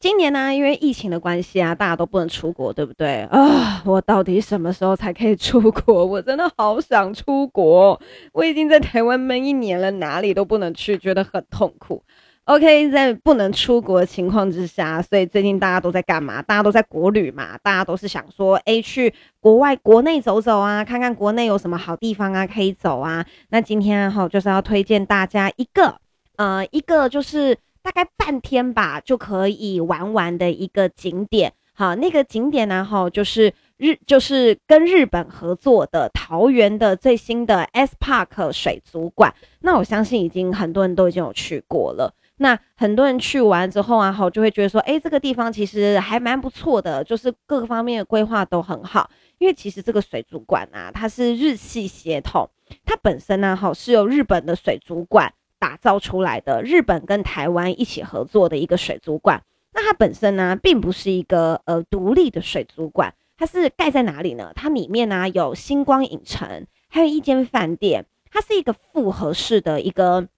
今年呢、因为疫情的关系啊，大家都不能出国，对不对啊？我到底什么时候才可以出国？我真的好想出国。我已经在台湾闷一年了，哪里都不能去，觉得很痛苦。OK，在不能出国的情况之下，所以最近大家都在干嘛？大家都在国旅嘛，大家都是想说，哎，去国外、国内走走啊，看看国内有什么好地方啊，可以走啊。那今天哈，就是要推荐大家一个，呃，一个就是。大概半天吧，就可以玩完的一个景点。好，那个景点呢，哈，就是日，就是跟日本合作的桃园的最新的 S Park 水族馆。那我相信已经很多人都已经有去过了。那很多人去完之后啊，哈，就会觉得说，诶，这个地方其实还蛮不错的，就是各个方面的规划都很好。因为其实这个水族馆啊，它是日系协同，它本身呢，哈，是由日本的水族馆。打造出来的日本跟台湾一起合作的一个水族馆，那它本身呢，并不是一个呃独立的水族馆，它是盖在哪里呢？它里面呢有星光影城，还有一间饭店，它是一个复合式的一个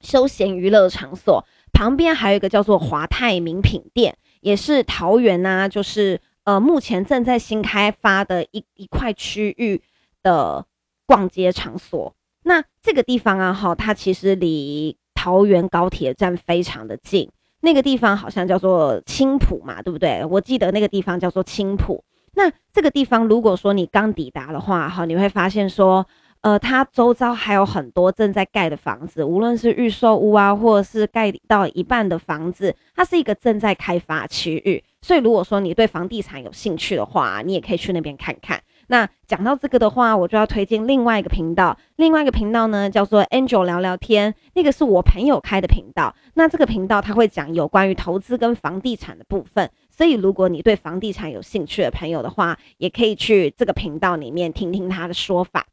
休闲娱乐场所，旁边还有一个叫做华泰名品店，也是桃园呐，就是呃目前正在新开发的一一块区域的逛街场所。那这个地方啊，哈，它其实离桃园高铁站非常的近。那个地方好像叫做青埔嘛，对不对？我记得那个地方叫做青埔。那这个地方，如果说你刚抵达的话，哈，你会发现说，呃，它周遭还有很多正在盖的房子，无论是预售屋啊，或者是盖到一半的房子，它是一个正在开发区域。所以，如果说你对房地产有兴趣的话，你也可以去那边看看。那讲到这个的话，我就要推荐另外一个频道。另外一个频道呢，叫做 Angel 聊聊天，那个是我朋友开的频道。那这个频道他会讲有关于投资跟房地产的部分，所以如果你对房地产有兴趣的朋友的话，也可以去这个频道里面听听他的说法。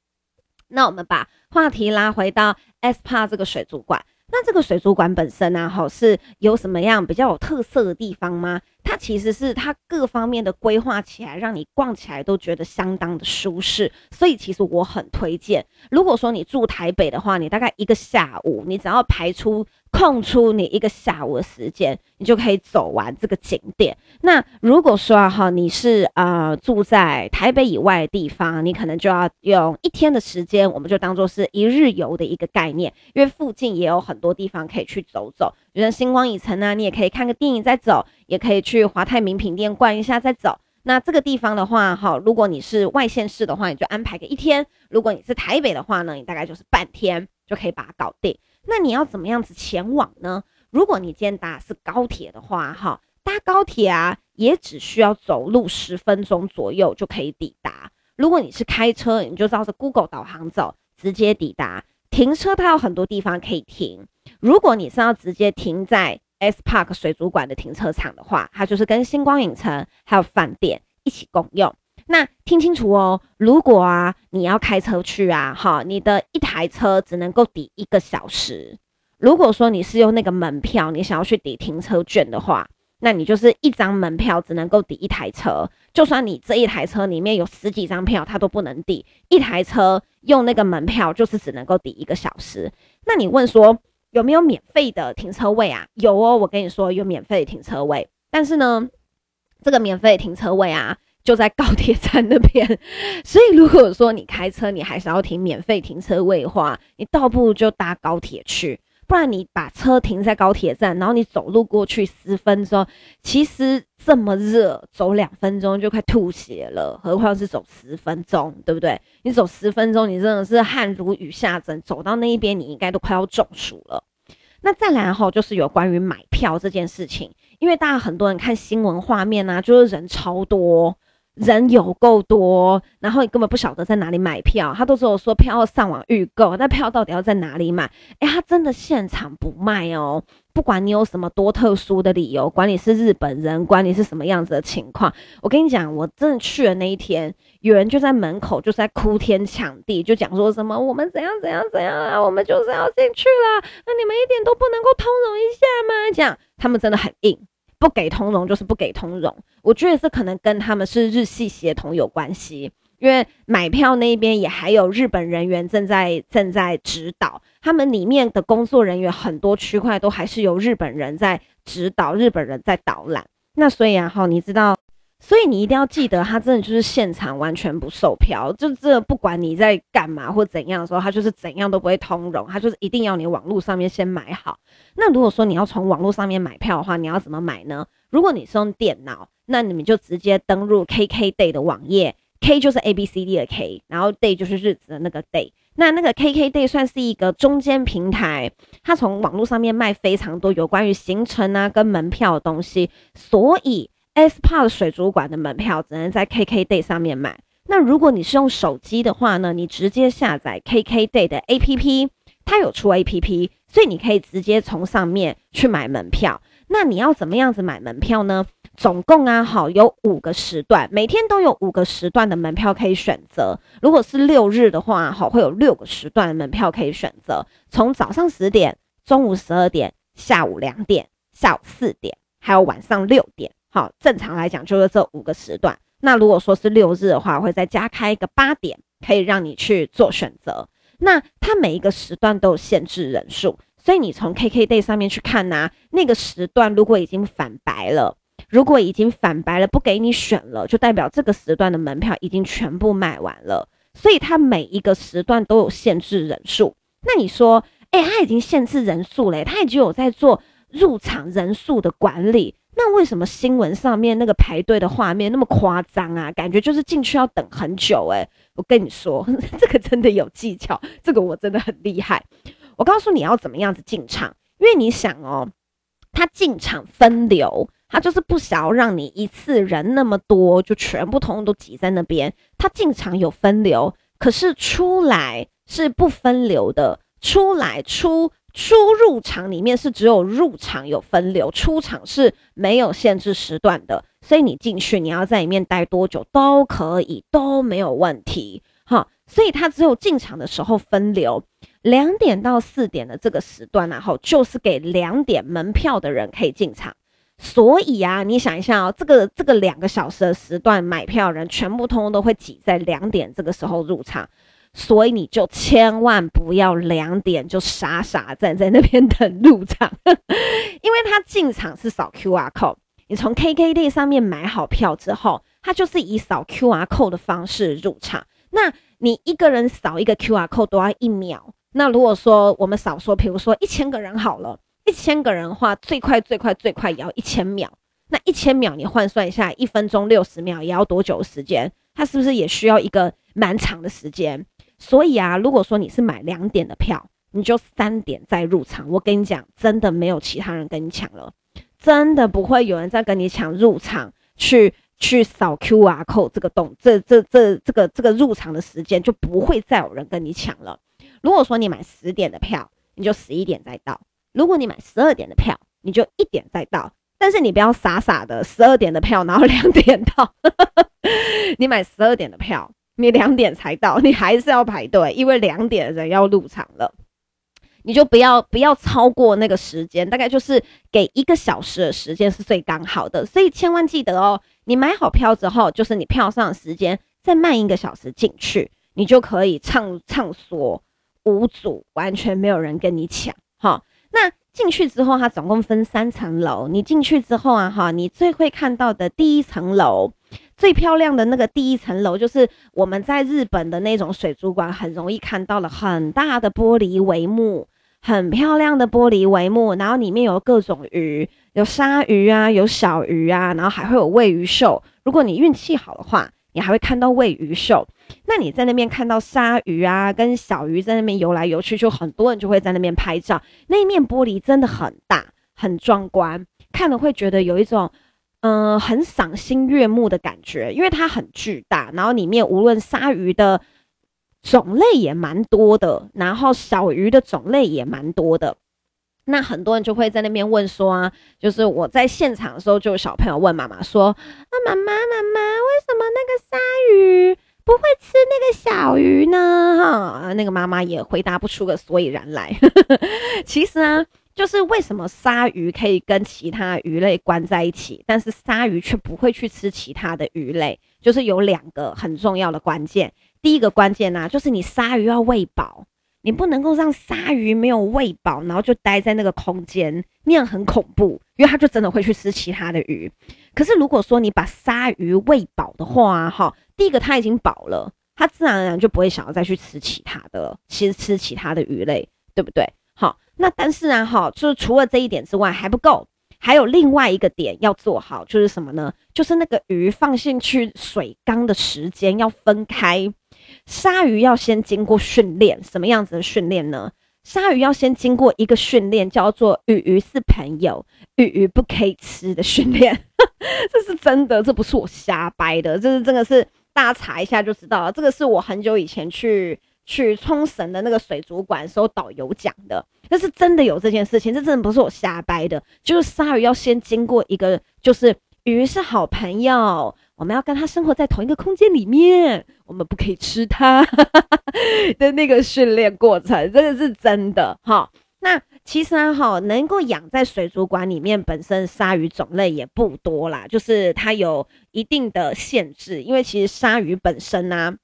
那我们把话题拉回到 SPA 这个水族馆。那这个水族馆本身呢，哈，是有什么样比较有特色的地方吗？它其实是它各方面的规划起来，让你逛起来都觉得相当的舒适。所以其实我很推荐，如果说你住台北的话，你大概一个下午，你只要排出。空出你一个下午的时间，你就可以走完这个景点。那如果说哈，你是呃住在台北以外的地方，你可能就要用一天的时间，我们就当做是一日游的一个概念，因为附近也有很多地方可以去走走。比如星光影城呢，你也可以看个电影再走，也可以去华泰名品店逛一下再走。那这个地方的话，哈，如果你是外县市的话，你就安排个一天；如果你是台北的话呢，你大概就是半天就可以把它搞定。那你要怎么样子前往呢？如果你今天搭是高铁的话，哈，搭高铁啊，也只需要走路十分钟左右就可以抵达。如果你是开车，你就照着 Google 导航走，直接抵达。停车它有很多地方可以停。如果你是要直接停在 S Park 水族馆的停车场的话，它就是跟星光影城还有饭店一起共用。那听清楚哦，如果啊你要开车去啊，哈，你的一台车只能够抵一个小时。如果说你是用那个门票，你想要去抵停车券的话，那你就是一张门票只能够抵一台车。就算你这一台车里面有十几张票，它都不能抵一台车。用那个门票就是只能够抵一个小时。那你问说有没有免费的停车位啊？有哦，我跟你说有免费停车位，但是呢，这个免费停车位啊。就在高铁站那边，所以如果说你开车，你还是要停免费停车位的话，你倒不如就搭高铁去。不然你把车停在高铁站，然后你走路过去十分钟，其实这么热，走两分钟就快吐血了，何况是走十分钟，对不对？你走十分钟，你真的是汗如雨下蒸，走到那一边，你应该都快要中暑了。那再来后，就是有关于买票这件事情，因为大家很多人看新闻画面啊，就是人超多。人有够多，然后你根本不晓得在哪里买票，他都只有说票要上网预购，那票到底要在哪里买？哎，他真的现场不卖哦，不管你有什么多特殊的理由，管你是日本人，管你是什么样子的情况，我跟你讲，我真的去的那一天，有人就在门口就是在哭天抢地，就讲说什么我们怎样怎样怎样啊，我们就是要进去了，那你们一点都不能够通融一下吗？这样他们真的很硬。不给通融就是不给通融，我觉得这可能跟他们是日系协同有关系，因为买票那边也还有日本人员正在正在指导，他们里面的工作人员很多区块都还是由日本人在指导，日本人在导览。那所以啊，哈，你知道。所以你一定要记得，他真的就是现场完全不售票，就这不管你在干嘛或怎样的时候，他就是怎样都不会通融，他就是一定要你网络上面先买好。那如果说你要从网络上面买票的话，你要怎么买呢？如果你是用电脑，那你们就直接登入 KKday 的网页，K 就是 A B C D 的 K，然后 Day 就是日子的那个 Day。那那个 KKday 算是一个中间平台，它从网络上面卖非常多有关于行程啊跟门票的东西，所以。S Park 水族馆的门票只能在 KKday 上面买。那如果你是用手机的话呢，你直接下载 KKday 的 APP，它有出 APP，所以你可以直接从上面去买门票。那你要怎么样子买门票呢？总共啊，好有五个时段，每天都有五个时段的门票可以选择。如果是六日的话，好会有六个时段的门票可以选择，从早上十点、中午十二点、下午两点、下午四点，还有晚上六点。好，正常来讲就是这五个时段。那如果说是六日的话，会再加开一个八点，可以让你去做选择。那它每一个时段都有限制人数，所以你从 KKday 上面去看呐、那个时段如果已经反白了，如果已经反白了，不给你选了，就代表这个时段的门票已经全部卖完了。所以它每一个时段都有限制人数。那你说，哎、欸，它已经限制人数了，它已经有在做入场人数的管理。那为什么新闻上面那个排队的画面那么夸张啊？感觉就是进去要等很久诶、我跟你说，这个真的有技巧，这个我真的很厉害。我告诉你要怎么样子进场，因为你想哦，他进场分流，他就是不想要让你一次人那么多就全部通通都挤在那边。他进场有分流，可是出来是不分流的，出来出。出入场里面是只有入场有分流，出场是没有限制时段的，所以你进去你要在里面待多久都可以，都没有问题。哈，所以它只有进场的时候分流，两点到四点的这个时段，然后就是给两点门票的人可以进场。所以啊，你想一下哦，这个这个两个小时的时段买票人全部通通都会挤在两点这个时候入场。所以你就千万不要两点就傻傻站在那边等入场，因为他进场是扫 QR code。你从 KKD 上面买好票之后，他就是以扫 QR code 的方式入场。那你一个人扫一个 QR code 都要一秒。那如果说我们少说，比如说一千个人好了，一千个人的话，最快最快最快也要一千秒。那一千秒你换算一下，一分钟六十秒也要多久时间？它是不是也需要一个蛮长的时间？所以啊，如果说你是买两点的票，你就三点再入场。我跟你讲，真的没有其他人跟你抢了，真的不会有人再跟你抢入场去去扫 QR code 这个动，这这这这个这个入场的时间就不会再有人跟你抢了。如果说你买十点的票，你就十一点再到；如果你买十二点的票，你就一点再到。但是你不要傻傻的十二点的票，然后两点到，你买十二点的票。你两点才到，你还是要排队，因为两点的人要入场了。你就不要不要超过那个时间，大概就是给一个小时的时间是最刚好的。所以千万记得哦，你买好票之后，就是你票上的时间再慢一个小时进去，你就可以畅畅所无阻，完全没有人跟你抢哈。那进去之后，它总共分三层楼。你进去之后啊哈，你最会看到的第一层楼。最漂亮的那个第一层楼，就是我们在日本的那种水族馆很容易看到了很大的玻璃帷幕，很漂亮的玻璃帷幕，然后里面有各种鱼，有鲨鱼啊，有小鱼啊，然后还会有喂鱼秀。如果你运气好的话，你还会看到喂鱼秀。那你在那边看到鲨鱼啊，跟小鱼在那边游来游去，就很多人就会在那边拍照。那面玻璃真的很大，很壮观，看了会觉得有一种。嗯、很赏心悦目的感觉，因为它很巨大，然后里面无论鲨鱼的种类也蛮多的，然后小鱼的种类也蛮多的。那很多人就会在那边问说啊，就是我在现场的时候，就有小朋友问妈妈说：“那妈妈妈妈，为什么那个鲨鱼不会吃那个小鱼呢？”哈，那个妈妈也回答不出个所以然来。其实啊。就是为什么鲨鱼可以跟其他鱼类关在一起，但是鲨鱼却不会去吃其他的鱼类？就是有两个很重要的关键。第一个关键呢、啊，就是你鲨鱼要喂饱，你不能够让鲨鱼没有喂饱，然后就待在那个空间，那样很恐怖，因为它就真的会去吃其他的鱼。可是如果说你把鲨鱼喂饱的话，哈，第一个它已经饱了，它自然而然就不会想要再去吃其他的，其实吃其他的鱼类，对不对？那但是啊，哈，就是除了这一点之外还不够，还有另外一个点要做好，就是什么呢？就是那个鱼放进去水缸的时间要分开。鲨鱼要先经过训练，什么样子的训练呢？鲨鱼要先经过一个训练，叫做“鱼鱼是朋友，鱼鱼不可以吃”的训练。这是真的，这不是我瞎掰的，这是真的是大家查一下就知道了。这个是我很久以前去。去冲绳的那个水族馆时候，导游讲的，但是真的有这件事情，这真的不是我瞎掰的。就是鲨鱼要先经过一个，就是鱼是好朋友，我们要跟它生活在同一个空间里面，我们不可以吃它 的那个训练过程，这个是真的哈。那其实啊，哈，能够养在水族馆里面，本身鲨鱼种类也不多啦，就是它有一定的限制，因为其实鲨鱼本身呢、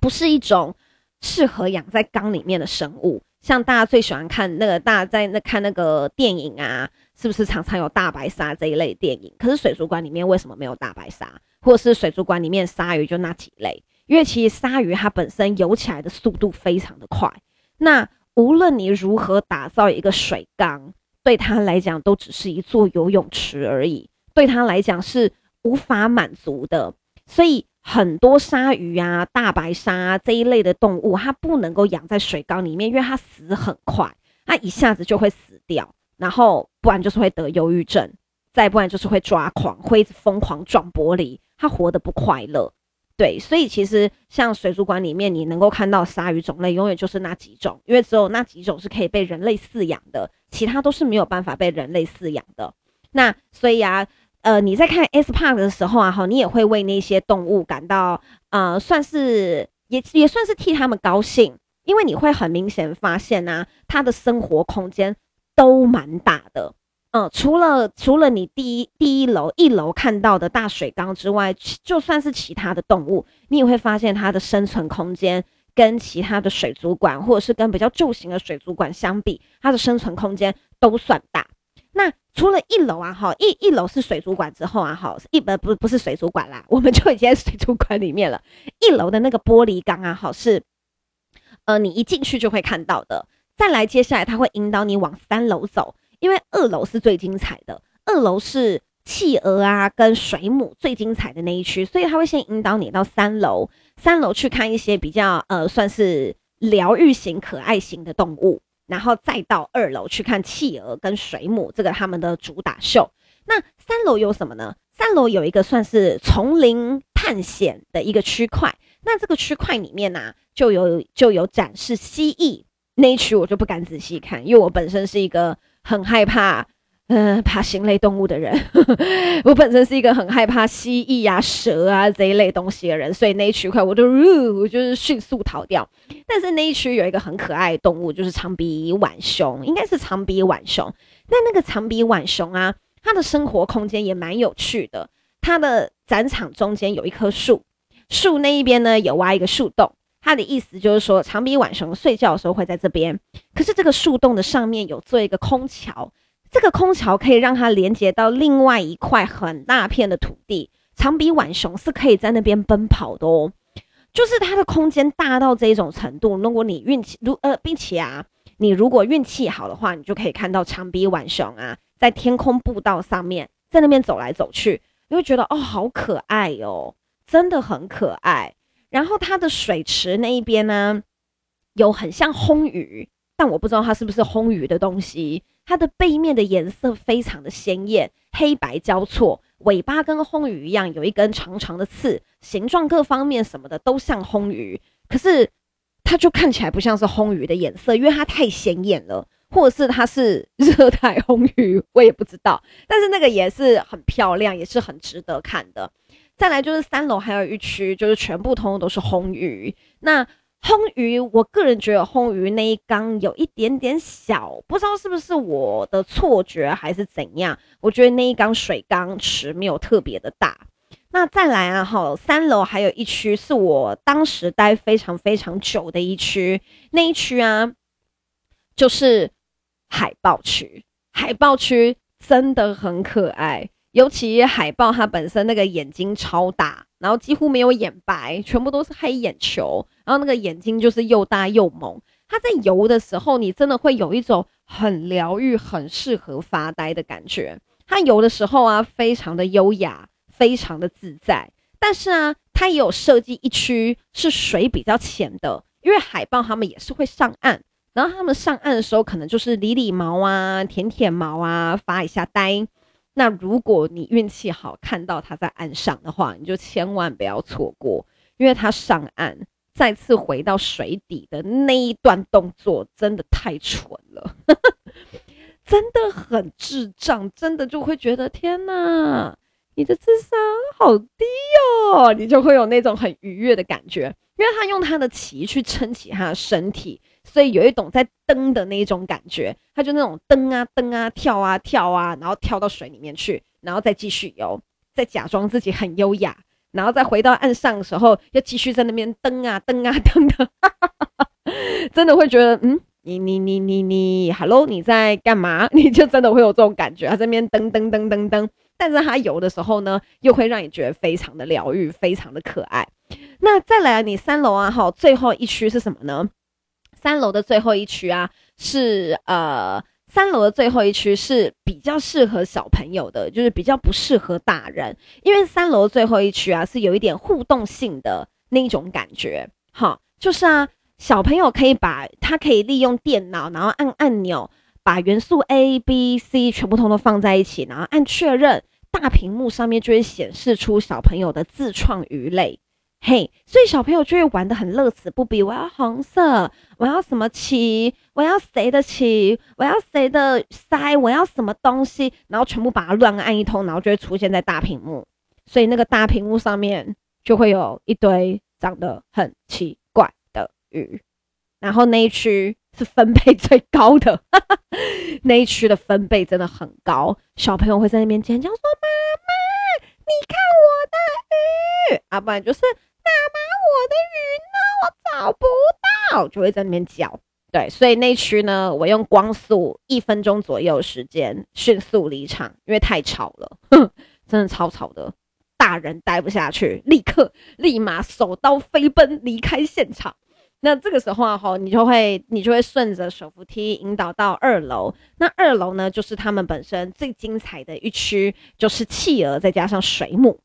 不是一种。适合养在缸里面的生物，像大家最喜欢看那个，大家在那看那个电影啊，是不是常常有大白鲨这一类电影？可是水族馆里面为什么没有大白鲨？或是水族馆里面鲨鱼就那几类？因为其实鲨鱼它本身游起来的速度非常的快，那无论你如何打造一个水缸，对它来讲都只是一座游泳池而已，对它来讲是无法满足的，所以。很多鲨鱼啊、大白鲨啊这一类的动物，它不能够养在水缸里面，因为它死很快，它一下子就会死掉，然后不然就是会得忧郁症，再不然就是会抓狂，会一直疯狂撞玻璃，它活得不快乐。对，所以其实像水族馆里面，你能够看到鲨鱼种类，永远就是那几种，因为只有那几种是可以被人类饲养的，其他都是没有办法被人类饲养的。那所以啊。呃，你在看 S Park 的时候啊，哈，你也会为那些动物感到，呃，算是也也算是替他们高兴，因为你会很明显发现啊，它的生活空间都蛮大的，嗯、呃，除了除了你第一第一楼一楼看到的大水缸之外，就算是其他的动物，你也会发现它的生存空间跟其他的水族馆或者是跟比较旧型的水族馆相比，它的生存空间都算大。那除了一楼啊，哈，一一楼是水族馆之后啊，哈，一呃不不是水族馆啦，我们就已经在水族馆里面了。一楼的那个玻璃缸啊，哈，是呃你一进去就会看到的。再来，接下来他会引导你往三楼走，因为二楼是最精彩的，二楼是企鹅啊跟水母最精彩的那一区，所以他会先引导你到三楼，三楼去看一些比较呃算是疗愈型、可爱型的动物。然后再到二楼去看企鹅跟水母，这个他们的主打秀。那三楼有什么呢？三楼有一个算是丛林探险的一个区块。那这个区块里面呢、就有就有展示蜥蜴那一区，我就不敢仔细看，因为我本身是一个很害怕。嗯、爬行类动物的人，我本身是一个很害怕蜥蜴啊、蛇啊这一类东西的人，所以那一区块我就，我就是迅速逃掉。但是那一区有一个很可爱的动物，就是长鼻浣熊，应该是长鼻浣熊。那那个长鼻浣熊啊，它的生活空间也蛮有趣的。它的展场中间有一棵树，树那一边呢有挖一个树洞。它的意思就是说，长鼻浣熊睡觉的时候会在这边。可是这个树洞的上面有做一个空桥。这个空桥可以让它连接到另外一块很大片的土地，长鼻浣熊是可以在那边奔跑的哦。就是它的空间大到这种程度，如果你运气如呃，并且啊，你如果运气好的话，你就可以看到长鼻浣熊啊，在天空步道上面，在那边走来走去，你会觉得哦，好可爱哦，真的很可爱。然后它的水池那一边呢，有很像魟鱼，但我不知道它是不是魟鱼的东西。它的背面的颜色非常的鲜艳，黑白交错，尾巴跟魟鱼一样，有一根长长的刺，形状各方面什么的都像魟鱼，可是它就看起来不像是魟鱼的颜色，因为它太显眼了，或者是它是热带魟鱼，我也不知道。但是那个也是很漂亮，也是很值得看的。再来就是三楼还有一区，就是全部通通都是魟鱼。那魟鱼，我个人觉得魟鱼那一缸有一点点小，不知道是不是我的错觉还是怎样。我觉得那一缸水缸池没有特别的大。那再来啊，哈，三楼还有一区是我当时待非常非常久的一区，那一区啊，就是海豹区。海豹区真的很可爱。尤其海豹，它本身那个眼睛超大，然后几乎没有眼白，全部都是黑眼球，然后那个眼睛就是又大又萌。它在游的时候，你真的会有一种很疗愈、很适合发呆的感觉。它游的时候啊，非常的优雅，非常的自在。但是啊，它也有设计一区是水比较浅的，因为海豹它们也是会上岸，然后它们上岸的时候，可能就是理理毛啊、舔舔毛啊、发一下呆。那如果你运气好看到他在岸上的话，你就千万不要错过，因为他上岸再次回到水底的那一段动作真的太蠢了，真的很智障，真的就会觉得天哪，你的智商好低哦，你就会有那种很愉悦的感觉，因为他用他的鳍去撑起他的身体。所以有一种在蹬的那一种感觉，他就那种蹬啊蹬啊跳啊跳啊，然后跳到水里面去，然后再继续游，再假装自己很优雅，然后再回到岸上的时候，又继续在那边蹬啊蹬啊蹬的，真的会觉得，嗯，你你你你你，Hello，你在干嘛？你就真的会有这种感觉，他在那边蹬蹬蹬蹬蹬，但是他游的时候呢，又会让你觉得非常的疗愈，非常的可爱。那再来，你三楼啊，哈，最后一区是什么呢？三楼的最后一区啊，是呃，三楼的最后一区是比较适合小朋友的，就是比较不适合大人，因为三楼最后一区啊是有一点互动性的那一种感觉，好，就是啊，小朋友可以把他可以利用电脑，然后按按钮，把元素 A、B、C 全部通通放在一起，然后按确认，大屏幕上面就会显示出小朋友的自创鱼类。嘿所以小朋友就会玩得很乐此不疲。我要红色，我要什么鳍，我要谁的鳍，我要谁的腮，我要什么东西，然后全部把它乱按一通，然后就会出现在大屏幕。所以那个大屏幕上面就会有一堆长得很奇怪的鱼。然后那一区是分贝最高的，哈哈，那一区的分贝真的很高，小朋友会在那边尖叫说：“妈妈，你看我的鱼！”啊，不然就是。妈妈，我的鱼呢？我找不到，就会在那边叫。对，所以那区呢，我用光速一分钟左右时间迅速离场，因为太吵了，哼，真的超吵的，大人待不下去，立刻立马手刀飞奔离开现场。那这个时候啊，你就会你就会顺着手扶梯引导到二楼。那二楼呢，就是他们本身最精彩的一区，就是企鹅再加上水母。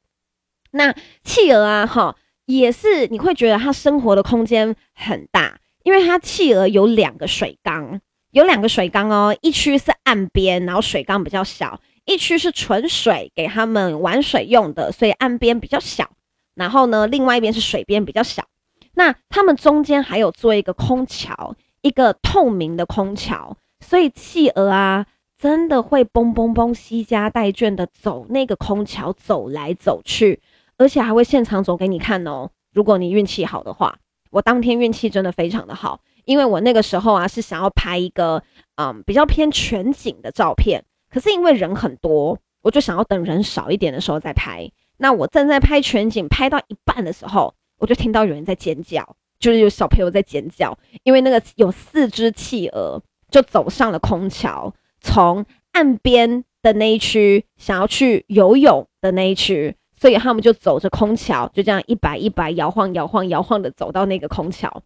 那企鹅啊，哈。也是，你会觉得它生活的空间很大，因为它企鹅有两个水缸，有两个水缸哦，一区是岸边，然后水缸比较小；一区是纯水，给他们玩水用的，所以岸边比较小。然后呢，另外一边是水边比较小。那他们中间还有做一个空桥，一个透明的空桥，所以企鹅啊，真的会蹦蹦蹦，携家带眷的走那个空桥，走来走去。而且还会现场走给你看哦。如果你运气好的话，我当天运气真的非常的好，因为我那个时候啊是想要拍一个嗯比较偏全景的照片，可是因为人很多，我就想要等人少一点的时候再拍。那我正在拍全景，拍到一半的时候，我就听到有人在尖叫，就是有小朋友在尖叫，因为那个有四只企鹅就走上了空桥，从岸边的那一区想要去游泳的那一区。所以他们就走着空桥，就这样一摆一摆摇晃摇晃摇晃的走到那个空桥。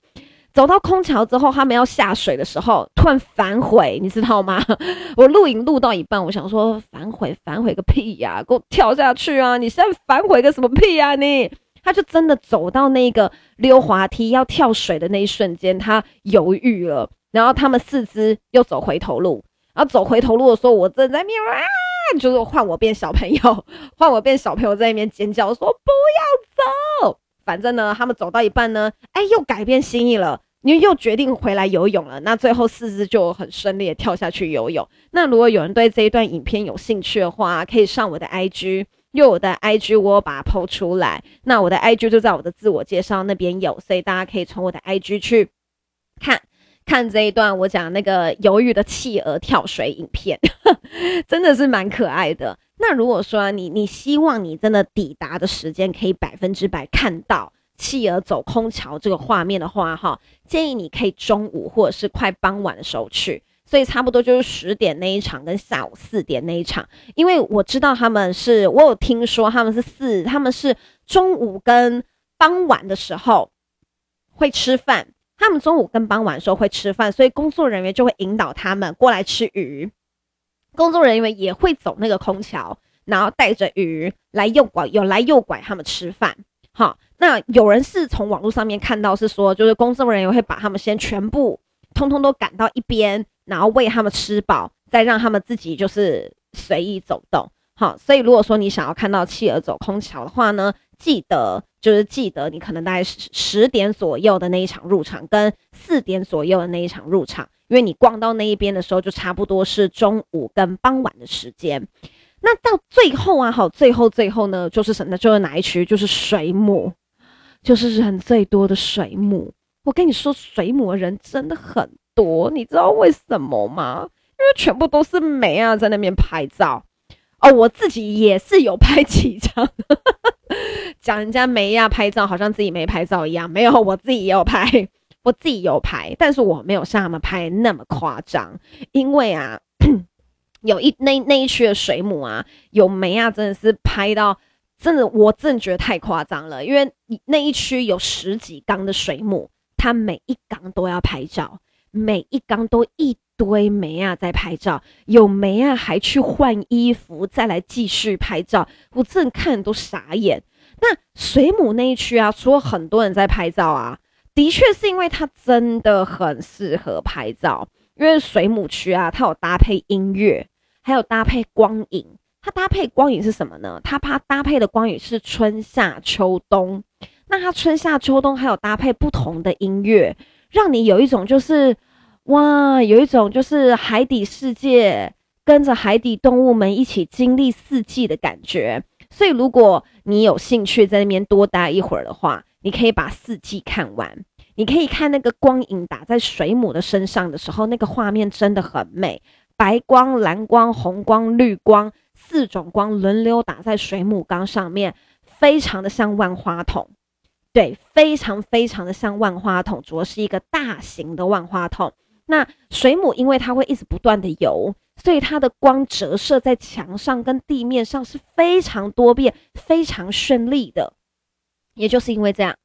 走到空桥之后，他们要下水的时候，突然反悔，你知道吗？我录影录到一半，我想说反悔反悔个屁呀，给我跳下去啊！你现在反悔个什么屁呀你？他就真的走到那个溜滑梯要跳水的那一瞬间，他犹豫了，然后他们四肢又走回头路，然后走回头路的时候，我正在面啊。就是换我变小朋友，换我变小朋友在那边尖叫说不要走。反正呢，他们走到一半呢，哎，又改变心意了，你又决定回来游泳了。那最后四只就很顺利的跳下去游泳。那如果有人对这一段影片有兴趣的话，可以上我的 IG，因为我的 IG 我把它 PO 出来。那我的 IG 就在我的自我介绍那边有，所以大家可以从我的 IG 去看。看这一段我讲那个犹豫的企鹅跳水影片，真的是蛮可爱的。那如果说你你希望你真的抵达的时间可以百分之百看到企鹅走空桥这个画面的话，哈，建议你可以中午或者是快傍晚的时候去，所以差不多就是十点那一场跟下午四点那一场，因为我知道他们是我有听说他们是四，他们是中午跟傍晚的时候会吃饭。他们中午跟傍晚的时候会吃饭，所以工作人员就会引导他们过来吃鱼。工作人员也会走那个空桥，然后带着鱼来诱拐，有来诱拐他们吃饭。好，那有人是从网络上面看到是说，就是工作人员会把他们先全部通通都赶到一边，然后喂他们吃饱，再让他们自己就是随意走动。好，所以如果说你想要看到企鹅走空桥的话呢，记得。就是记得你可能大概十点左右的那一场入场，跟四点左右的那一场入场，因为你逛到那一边的时候，就差不多是中午跟傍晚的时间。那到最后啊，好，最后最后呢，就是什么？就是哪一区？就是水母，就是人最多的水母。我跟你说，水母的人真的很多，你知道为什么吗？因为全部都是美啊，在那边拍照。哦，我自己也是有拍几张。讲人家没呀，拍照好像自己没拍照一样，没有，我自己也有拍，我自己有拍，但是我没有像他们拍那么夸张，因为啊，有一那那一区的水母啊，有没啊，真的是拍到，真的我真的觉得太夸张了，因为那一区有十几缸的水母，它每一缸都要拍照，每一缸都一堆梅啊在拍照，有梅啊还去换衣服再来继续拍照，我真的看都傻眼。那水母那一区啊，除了很多人在拍照啊，的确是因为它真的很适合拍照。因为水母区啊，它有搭配音乐，还有搭配光影。它搭配光影是什么呢？它它搭配的光影是春夏秋冬。那它春夏秋冬还有搭配不同的音乐，让你有一种就是哇，有一种就是海底世界，跟着海底动物们一起经历四季的感觉。所以，如果你有兴趣在那边多待一会儿的话，你可以把四季看完。你可以看那个光影打在水母的身上的时候，那个画面真的很美，白光、蓝光、红光、绿光四种光轮流打在水母缸上面，非常的像万花筒。对，非常非常的像万花筒，主要是一个大型的万花筒。那水母因为它会一直不断的游。所以它的光折射在墙上跟地面上是非常多变、非常绚丽的。也就是因为这样，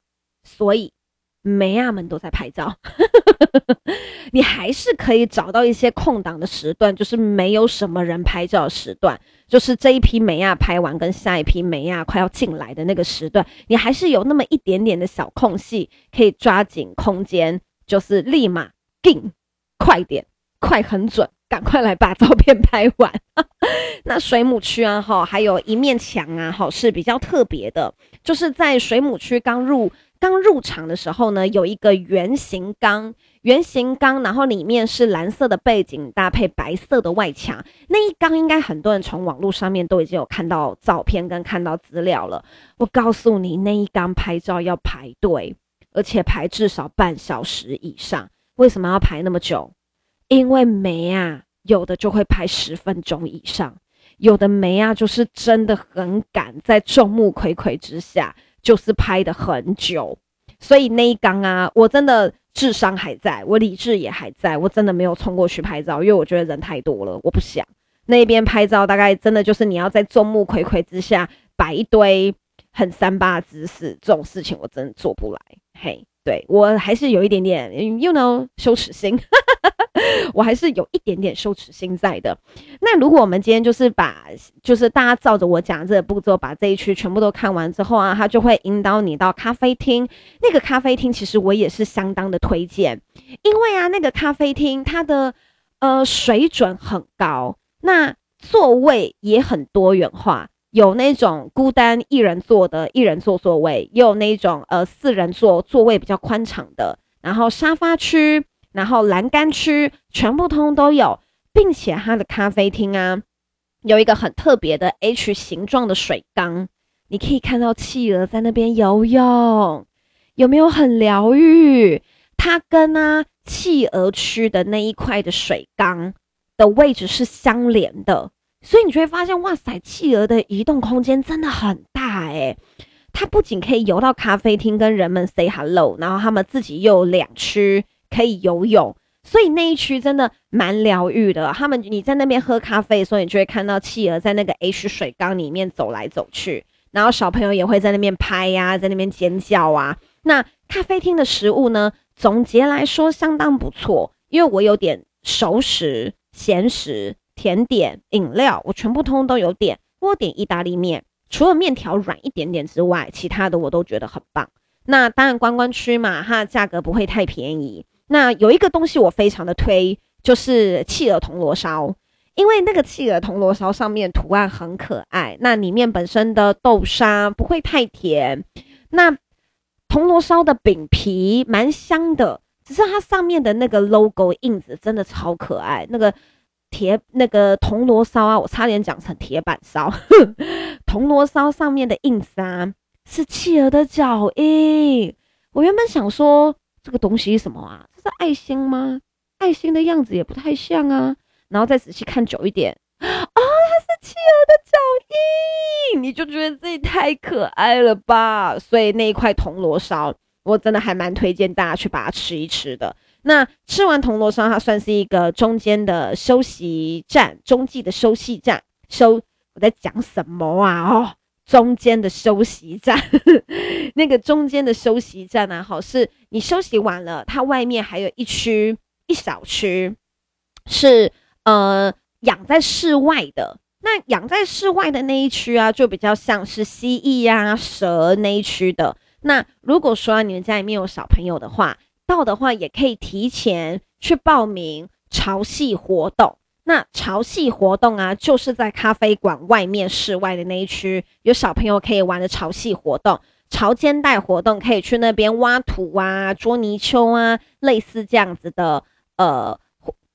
所以妹仔们都在拍照。你还是可以找到一些空档的时段，就是没有什么人拍照的时段，就是这一批妹仔拍完跟下一批妹仔快要进来的那个时段，你还是有那么一点点的小空隙，可以抓紧空间，就是立马定，快点，快很准。赶快来把照片拍完。那水母区啊，哈，还有一面墙啊，哈，是比较特别的，就是在水母区刚入刚入场的时候呢，有一个圆形缸，圆形缸，然后里面是蓝色的背景搭配白色的外墙。那一缸应该很多人从网络上面都已经有看到照片跟看到资料了。我告诉你，那一缸拍照要排队，而且排至少半小时以上。为什么要排那么久？因为妹啊，有的就会拍十分钟以上，有的妹啊，就是真的很赶，在众目睽睽之下，就是拍的很久。所以那一缸啊，我真的智商还在，我理智也还在，我真的没有冲过去拍照，因为我觉得人太多了，我不想。那边拍照大概真的就是你要在众目睽睽之下摆一堆很三八姿势，这种事情我真的做不来。嘿，对，我还是有一点点，you know，羞耻心。我还是有一点点羞耻心在的。那如果我们今天就是把，就是大家照着我讲这个步骤，把这一区全部都看完之后啊，他就会引导你到咖啡厅。那个咖啡厅其实我也是相当的推荐，因为啊，那个咖啡厅它的呃水准很高。那座位也很多元化，有那种孤单一人坐的一人座座位，也有那种呃四人座座位比较宽敞的，然后沙发区，然后栏杆区，全部通通都有，并且它的咖啡厅啊，有一个很特别的 H 形状的水缸，你可以看到企鹅在那边游泳，有没有很疗愈？它跟啊企鹅区的那一块的水缸的位置是相连的，所以你就会发现，哇塞，企鹅的移动空间真的很大诶。它不仅可以游到咖啡厅跟人们 say hello，然后他们自己又有两区可以游泳，所以那一区真的蛮疗愈的。他们你在那边喝咖啡，所以你就会看到企鹅在那个 H 水缸里面走来走去，然后小朋友也会在那边拍呀、在那边尖叫啊。那咖啡厅的食物呢？总结来说，相当不错，因为我有点熟食、咸食、甜点、饮料，我全部通通都有点。我点意大利面，除了面条软一点点之外，其他的我都觉得很棒。那当然，观光区嘛，它的价格不会太便宜。那有一个东西我非常的推，就是企鹅铜锣烧，因为那个企鹅铜锣烧上面图案很可爱，那里面本身的豆沙不会太甜。那铜锣烧的饼皮蛮香的，只是它上面的那个 logo 印子真的超可爱。那个铁那个铜锣烧啊，我差点讲成铁板烧。铜锣烧上面的印子啊，是企鹅的脚印。我原本想说这个东西是什么啊？这是爱心吗？爱心的样子也不太像啊。然后再仔细看久一点。啊，它是企鹅的脚印，你就觉得自己太可爱了吧？所以那一块铜锣烧，我真的还蛮推荐大家去把它吃一吃的。那吃完铜锣烧，它算是一个中间的休息站，中继的休息站。休，我在讲什么啊？哦，中间的休息站，那个中间的休息站呢？好，是你休息完了，它外面还有一区一小区，是呃。养在室外的，那养在室外的那一区啊，就比较像是蜥蜴呀、啊、蛇那一区的。那如果说你们家里面有小朋友的话，到的话也可以提前去报名潮汐活动。那潮汐活动啊，就是在咖啡馆外面室外的那一区，有小朋友可以玩的潮汐活动、潮间带活动，可以去那边挖土啊、捉泥鳅啊，类似这样子的呃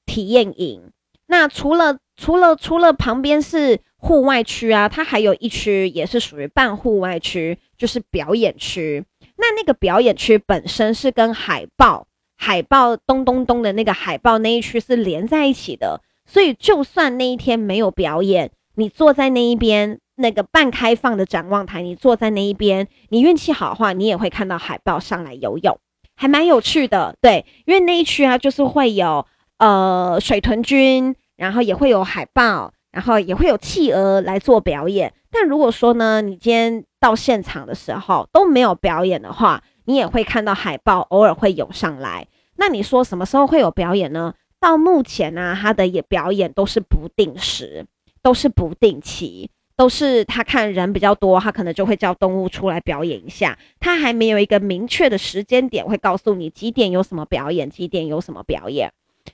体验营。那除了除了除了旁边是户外区啊，它还有一区也是属于半户外区，就是表演区。那那个表演区本身是跟海豹海豹咚咚咚的那个海豹那一区是连在一起的，所以就算那一天没有表演，你坐在那一边那个半开放的展望台，你坐在那一边，你运气好的话，你也会看到海豹上来游泳，还蛮有趣的。对，因为那一区啊，就是会有。呃，水豚君，然后也会有海豹，然后也会有企鹅来做表演。但如果说呢，你今天到现场的时候都没有表演的话，你也会看到海豹偶尔会游上来。那你说什么时候会有表演呢？到目前呢、他的也表演都是不定时，都是不定期，都是他看人比较多，他可能就会叫动物出来表演一下。他还没有一个明确的时间点会告诉你几点有什么表演，几点有什么表演。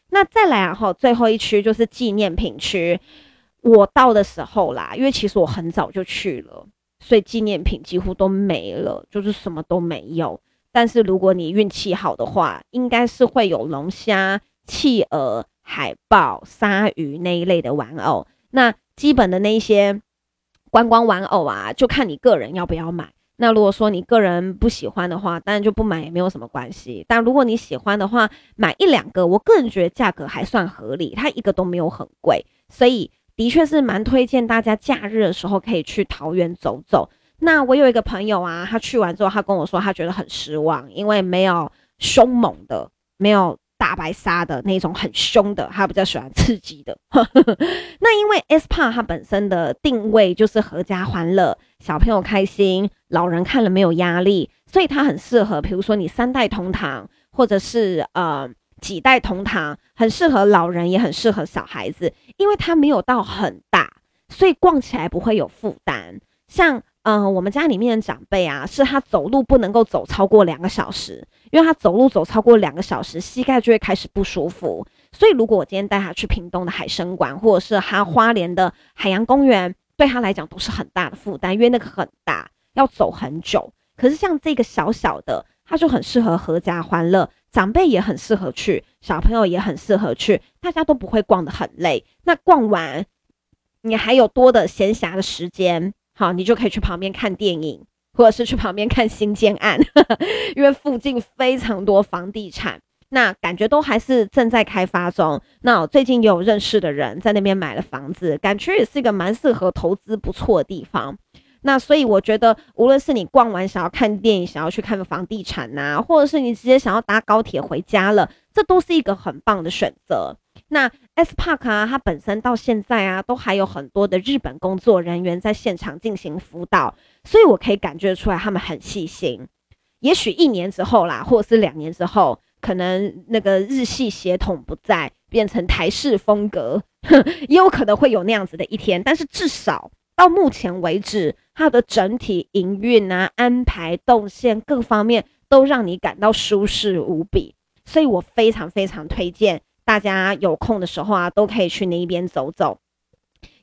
那再来然后最后一区就是纪念品区。我到的时候啦，因为其实我很早就去了，所以纪念品几乎都没了，就是什么都没有。但是如果你运气好的话，应该是会有龙虾、企鹅、海豹、鲨鱼那一类的玩偶。那基本的那些观光玩偶啊，就看你个人要不要买。那如果说你个人不喜欢的话，当然就不买也没有什么关系。但如果你喜欢的话，买一两个，我个人觉得价格还算合理，它一个都没有很贵，所以的确是蛮推荐大家假日的时候可以去桃园走走。那我有一个朋友啊，他去完之后，他跟我说他觉得很失望，因为没有凶猛的，没有。大白鲨的那种很凶的，他比较喜欢刺激的。那因为 S p a 它本身的定位就是合家欢乐，小朋友开心，老人看了没有压力，所以它很适合，比如说你三代同堂，或者是呃几代同堂，很适合老人，也很适合小孩子，因为它没有到很大，所以逛起来不会有负担。像嗯、呃，我们家里面的长辈啊，是他走路不能够走超过两个小时，因为他走路走超过两个小时，膝盖就会开始不舒服。所以如果我今天带他去屏东的海生馆，或者是他花莲的海洋公园，对他来讲都是很大的负担，因为那个很大，要走很久。可是像这个小小的，他就很适合合家欢乐，长辈也很适合去，小朋友也很适合去，大家都不会逛得很累。那逛完，你还有多的闲暇的时间。好，你就可以去旁边看电影，或者是去旁边看新建案，因为附近非常多房地产，那感觉都还是正在开发中。那我最近有认识的人在那边买了房子，感觉也是一个蛮适合投资不错的地方。那所以我觉得，无论是你逛完想要看电影，想要去看个房地产呐、或者是你直接想要搭高铁回家了，这都是一个很棒的选择。那 S Park 啊，它本身到现在啊，都还有很多的日本工作人员在现场进行辅导，所以我可以感觉出来他们很细心。也许一年之后啦，或者是两年之后，可能那个日系血统不在，变成台式风格，也有可能会有那样子的一天。但是至少到目前为止，它的整体营运啊、安排、动线各方面都让你感到舒适无比，所以我非常非常推荐。大家有空的时候啊，都可以去那一边走走，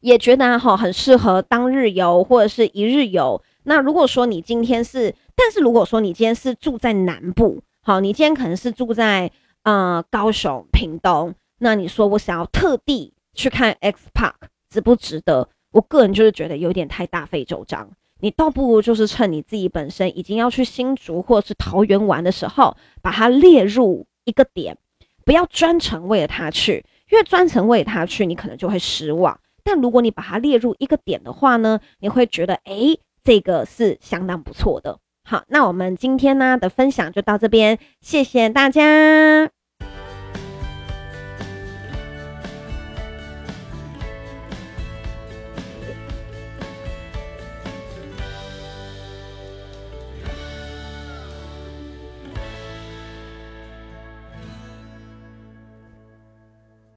也觉得哈、啊、很适合当日游或者是一日游。那如果说你今天是，但是如果说你今天是住在南部，好，你今天可能是住在呃高雄、屏东，那你说我想要特地去看 X Park，值不值得？我个人就是觉得有点太大费周章，你倒不如就是趁你自己本身已经要去新竹或者是桃园玩的时候，把它列入一个点。不要专程为了他去，因为专程为了他去，你可能就会失望。但如果你把它列入一个点的话呢，你会觉得，诶，这个是相当不错的。好，那我们今天呢的分享就到这边，谢谢大家。